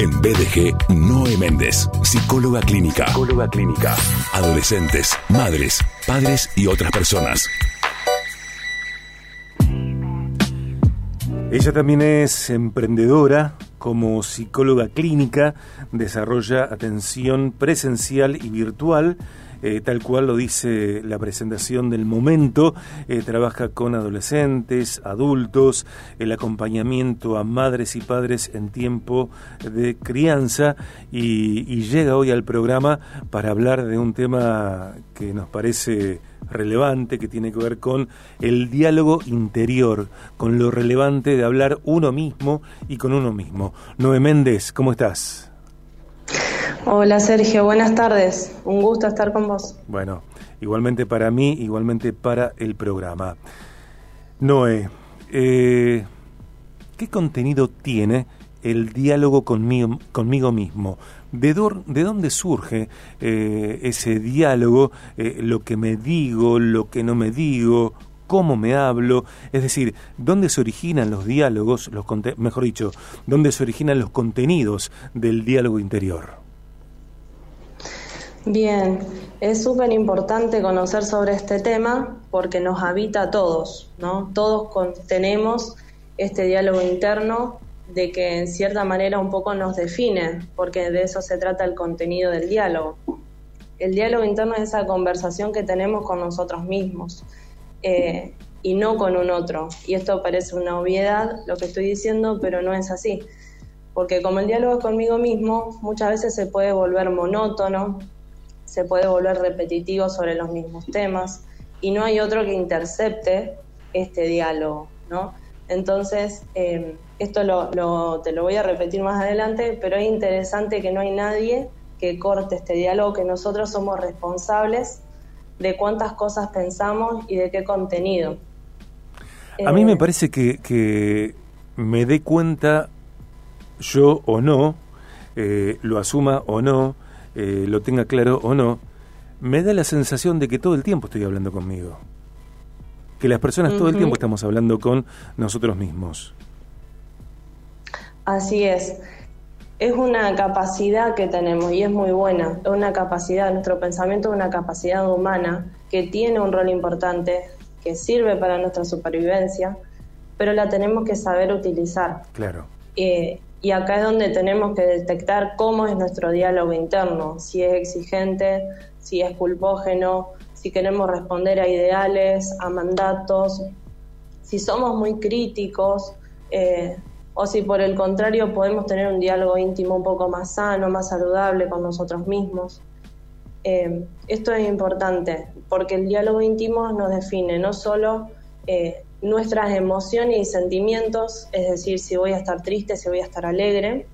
En BDG, Noé Méndez, psicóloga clínica. Psicóloga clínica. Adolescentes, madres, padres y otras personas. Ella también es emprendedora, como psicóloga clínica, desarrolla atención presencial y virtual eh, tal cual lo dice la presentación del momento, eh, trabaja con adolescentes, adultos, el acompañamiento a madres y padres en tiempo de crianza y, y llega hoy al programa para hablar de un tema que nos parece relevante que tiene que ver con el diálogo interior, con lo relevante de hablar uno mismo y con uno mismo. Noé Méndez, ¿cómo estás? Hola Sergio, buenas tardes. Un gusto estar con vos. Bueno, igualmente para mí, igualmente para el programa. Noé, eh, ¿qué contenido tiene el diálogo conmigo, mismo? ¿De, ¿De, dónde surge eh, ese diálogo, eh, lo que me digo, lo que no me digo, cómo me hablo? Es decir, ¿dónde se originan los diálogos, los mejor dicho, dónde se originan los contenidos del diálogo interior? Bien, es súper importante conocer sobre este tema porque nos habita a todos, ¿no? Todos tenemos este diálogo interno de que en cierta manera un poco nos define, porque de eso se trata el contenido del diálogo. El diálogo interno es esa conversación que tenemos con nosotros mismos eh, y no con un otro. Y esto parece una obviedad lo que estoy diciendo, pero no es así. Porque como el diálogo es conmigo mismo, muchas veces se puede volver monótono, se puede volver repetitivo sobre los mismos temas y no hay otro que intercepte este diálogo, ¿no? Entonces, em, esto lo, te lo voy a repetir más adelante, pero es interesante que no hay nadie que corte este diálogo, que nosotros somos responsables de cuántas cosas pensamos y de qué contenido. A mí me eh, parece que, que me dé cuenta yo o no, eh, lo asuma o no, eh, lo tenga claro o no, me da la sensación de que todo el tiempo estoy hablando conmigo. Que las personas todo el tiempo estamos hablando con nosotros mismos. Así es. Es una capacidad que tenemos y es muy buena. Es una capacidad, nuestro pensamiento es una capacidad humana que tiene un rol importante, que sirve para nuestra supervivencia, pero la tenemos que saber utilizar. Claro. Eh, y acá es donde tenemos que detectar cómo es nuestro diálogo interno, si es exigente, si es culpógeno, si queremos responder a ideales, a mandatos, si somos muy críticos eh, o si por el contrario podemos tener un diálogo íntimo un poco más sano, más saludable con nosotros mismos. Eh, esto es importante porque el diálogo íntimo nos define no solo eh, nuestras emociones y sentimientos, es decir, si voy a estar triste, si voy a estar alegre,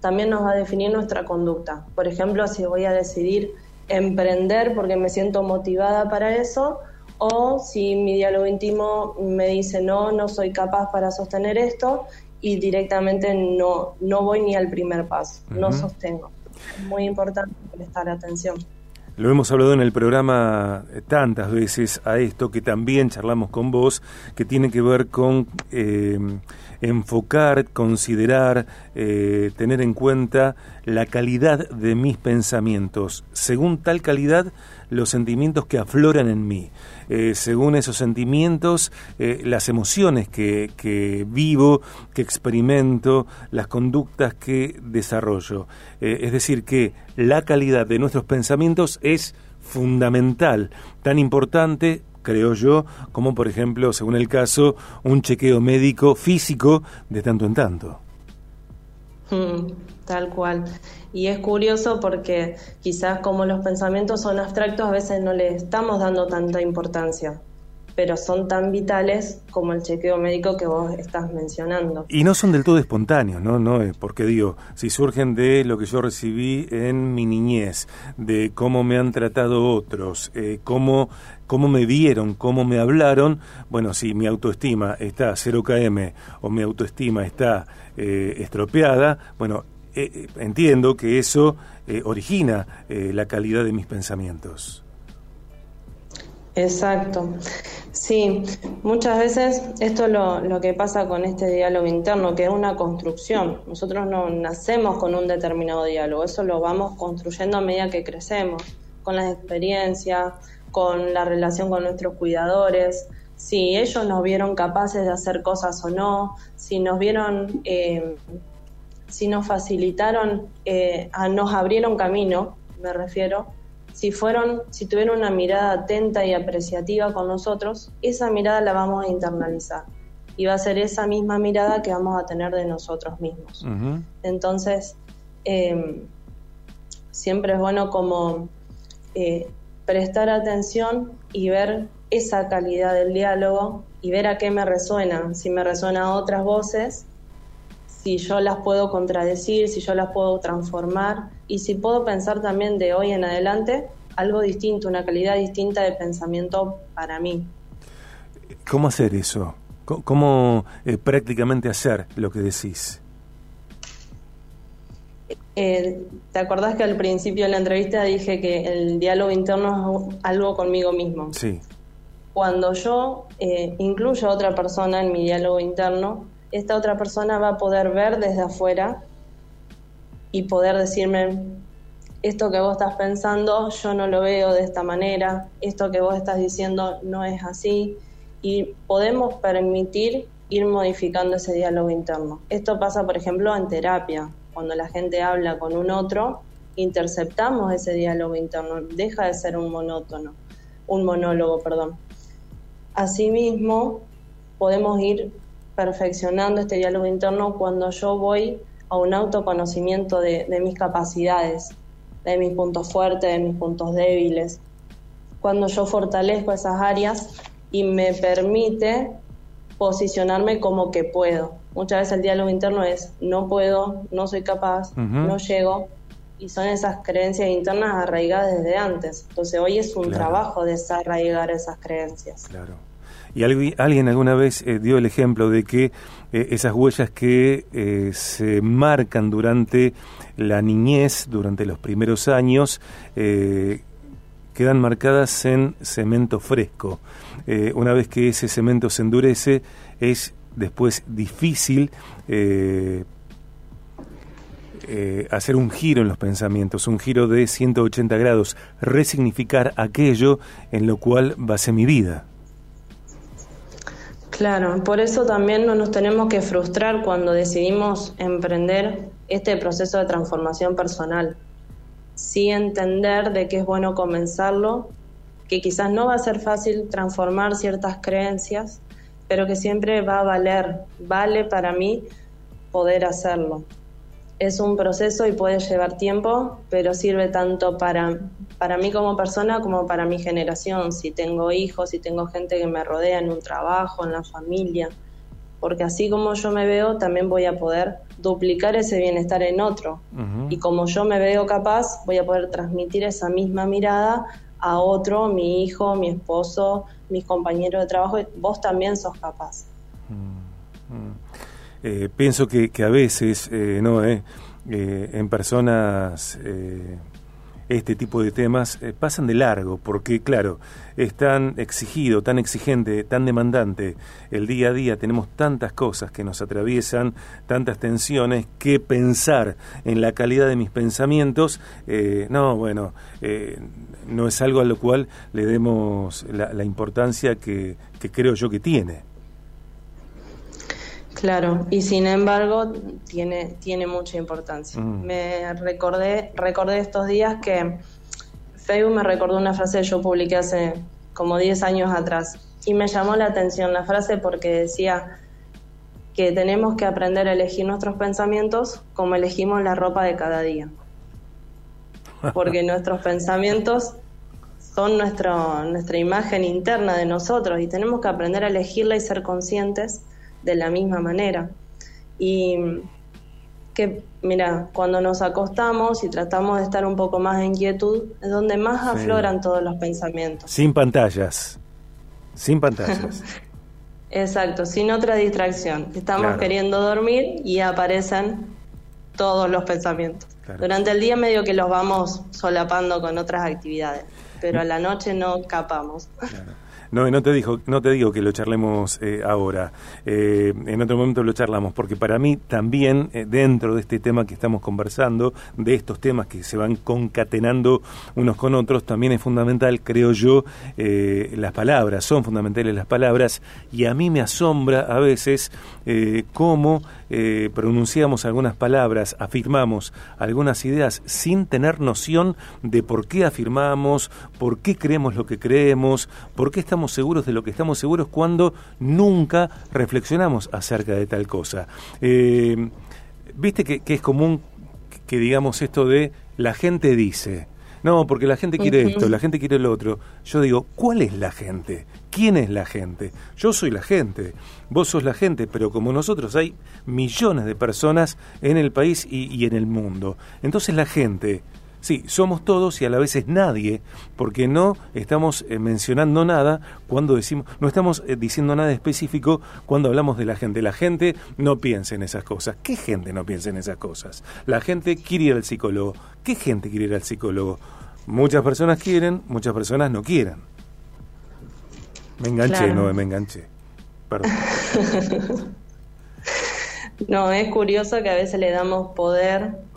también nos va a definir nuestra conducta. Por ejemplo, si voy a decidir emprender porque me siento motivada para eso, o si mi diálogo íntimo me dice no, no soy capaz para sostener esto y directamente no, no voy ni al primer paso, no sostengo. Es muy importante prestar atención. Lo hemos hablado en el programa tantas veces a esto que también charlamos con vos, que tiene que ver con eh, enfocar, considerar, eh, tener en cuenta la calidad de mis pensamientos. Según tal calidad, los sentimientos que afloran en mí. Eh, según esos sentimientos, eh, las emociones que, que, vivo, que experimento, las conductas que desarrollo. es decir, que la calidad de nuestros pensamientos es fundamental, tan importante creo yo, como por ejemplo, según el caso, un chequeo médico físico de tanto en tanto. Mm, tal cual. Y es curioso porque quizás como los pensamientos son abstractos, a veces no le estamos dando tanta importancia pero son tan vitales como el chequeo médico que vos estás mencionando. Y no son del todo espontáneos, ¿no? no porque digo, si surgen de lo que yo recibí en mi niñez, de cómo me han tratado otros, eh, cómo, cómo me vieron, cómo me hablaron, bueno, si mi autoestima está 0 km o mi autoestima está eh, estropeada, bueno, eh, entiendo que eso origina la calidad de mis pensamientos. Exacto. Sí, muchas veces esto es lo, lo, que pasa con este diálogo interno, que es una construcción. Nosotros no nacemos con un determinado diálogo, eso lo vamos construyendo a medida que crecemos, con las experiencias, con la relación con nuestros cuidadores, si ellos nos vieron capaces de hacer cosas o no, si nos vieron, eh, si nos facilitaron, eh, nos abrieron camino, me refiero, si fueron, si tuvieron una mirada atenta y apreciativa con nosotros, esa mirada la vamos a internalizar. Y va a ser esa misma mirada que vamos a tener de nosotros mismos. Entonces, em, siempre es bueno como eh, prestar atención y ver esa calidad del diálogo y ver a qué me resuena, si me resuena a otras voces, si yo las puedo contradecir, si yo las puedo transformar y si puedo pensar también de hoy en adelante algo distinto, una calidad distinta de pensamiento para mí. ¿Cómo hacer eso? ¿Cómo eh, prácticamente hacer lo que decís? Eh, ¿Te acordás que al principio de la entrevista dije que el diálogo interno es algo conmigo mismo? Sí. Cuando yo eh, incluyo a otra persona en mi diálogo interno, esta otra persona va a poder ver desde afuera y poder decirme, esto que vos estás pensando yo no lo veo de esta manera, esto que vos estás diciendo no es así, y podemos permitir ir modificando ese diálogo interno. Esto pasa, por ejemplo, en terapia cuando la gente habla con un otro, interceptamos ese diálogo interno, deja de ser un monótono, un monólogo, perdón. Asimismo, podemos ir perfeccionando este diálogo interno cuando yo voy a un autoconocimiento de, de mis capacidades, de mis puntos fuertes, de mis puntos débiles. Cuando yo fortalezco esas áreas y me permite posicionarme como que puedo. Muchas veces el diálogo interno es no puedo, no soy capaz, no llego, y son esas creencias internas arraigadas desde antes. Entonces hoy es un trabajo desarraigar esas creencias. Claro. Y alguien alguna vez eh, dio el ejemplo de que eh, esas huellas que eh, se marcan durante la niñez, durante los primeros años, quedan marcadas en cemento fresco. Una vez que ese cemento se endurece, es después difícil eh, hacer un giro en los pensamientos, un giro de 180 grados, resignificar aquello en lo cual base mi vida. Claro, por eso también no nos tenemos que frustrar cuando decidimos emprender este proceso de transformación personal sí entender de que es bueno comenzarlo, que quizás no va a ser fácil transformar ciertas creencias, pero que siempre va a valer, vale para mí poder hacerlo. Es un proceso y puede llevar tiempo, pero sirve tanto para, para mí como persona como para mi generación, si tengo hijos, si tengo gente que me rodea en un trabajo, en la familia, porque así como yo me veo, también voy a poder duplicar ese bienestar en otro. Y como yo me veo capaz, voy a poder transmitir esa misma mirada a otro, mi hijo, mi esposo, mis compañeros de trabajo, vos también sos capaz. Mm, mm. Eh, pienso que, que, a veces, eh, no, eh, eh en personas este tipo de temas eh, pasan de largo, porque claro, es tan exigido, tan exigente, tan demandante el día a día, tenemos tantas cosas que nos atraviesan, tantas tensiones, que pensar en la calidad de mis pensamientos, eh, no, bueno, eh, no es algo a lo cual le demos la, importancia que creo yo que tiene. Claro, y sin embargo tiene, tiene mucha importancia. Mm. Me recordé, recordé estos días que Facebook me recordó una frase que yo publiqué hace como 10 años atrás y me llamó la atención la frase porque decía que tenemos que aprender a elegir nuestros pensamientos como elegimos la ropa de cada día. Porque nuestros pensamientos son nuestro, nuestra imagen interna de nosotros y tenemos que aprender a elegirla y ser conscientes de la misma manera. Y que, mira, cuando nos acostamos y tratamos de estar un poco más en quietud, es donde más afloran todos los pensamientos. Sin pantallas, sin pantallas. Exacto, sin otra distracción. Estamos queriendo dormir y aparecen todos los pensamientos. Durante el día medio que los vamos solapando con otras actividades pero a la noche no capamos. No, no te, dijo, no te digo que lo charlemos eh, ahora, eh, en otro momento lo charlamos, porque para mí también eh, dentro de este tema que estamos conversando, de estos temas que se van concatenando unos con otros, también es fundamental, creo yo, las palabras, son fundamentales las palabras, y a mí me asombra a veces cómo pronunciamos algunas palabras, afirmamos algunas ideas sin tener noción de por qué afirmamos, por qué creemos lo que creemos, por qué estamos seguros de lo que estamos seguros cuando nunca reflexionamos acerca de tal cosa. Eh, Viste que, es común que, digamos esto de la gente dice, no, porque la gente quiere esto, la gente quiere lo otro. Yo digo, ¿cuál es la gente? ¿Quién es la gente? Yo soy la gente, vos sos la gente, pero como nosotros hay millones de personas en el país y en el mundo. Entonces la gente Sí, somos todos y a la vez es nadie, porque no estamos eh, mencionando nada cuando decimos, no estamos eh, diciendo nada específico cuando hablamos de la gente. La gente no piensa en esas cosas. ¿Qué gente no piensa en esas cosas? La gente quiere ir al psicólogo. ¿Qué gente quiere ir al psicólogo? Muchas personas quieren, muchas personas no quieren. Me enganché, no me enganché. Perdón. no, es curioso que a veces le damos poder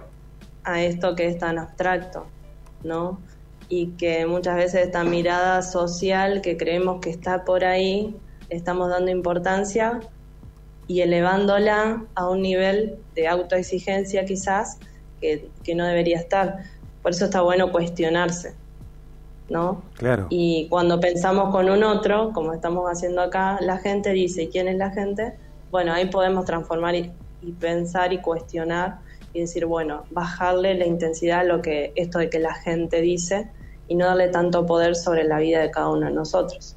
a esto que es tan abstracto, ¿no? Y que muchas veces esta mirada social que creemos que está por ahí, estamos dando importancia y elevándola a un nivel de autoexigencia quizás que, no debería estar. Por eso está bueno cuestionarse, ¿no? Claro. Y cuando pensamos con un otro, como estamos haciendo acá, la gente dice, ¿quién es la gente? Bueno, ahí podemos transformar y pensar y cuestionar y decir, bueno, bajarle la intensidad a lo que esto de que la gente dice y no darle tanto poder sobre la vida de cada uno de nosotros.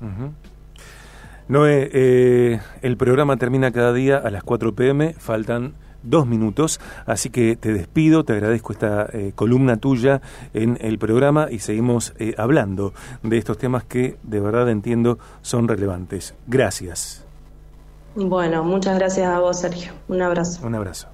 Noé, eh, el programa termina cada día a las 4 pm, faltan dos minutos, así que te despido, te agradezco esta eh, columna tuya en el programa y seguimos eh, hablando de estos temas que de verdad entiendo son relevantes. Gracias. Bueno, muchas gracias a vos, Sergio. Un abrazo. Un abrazo.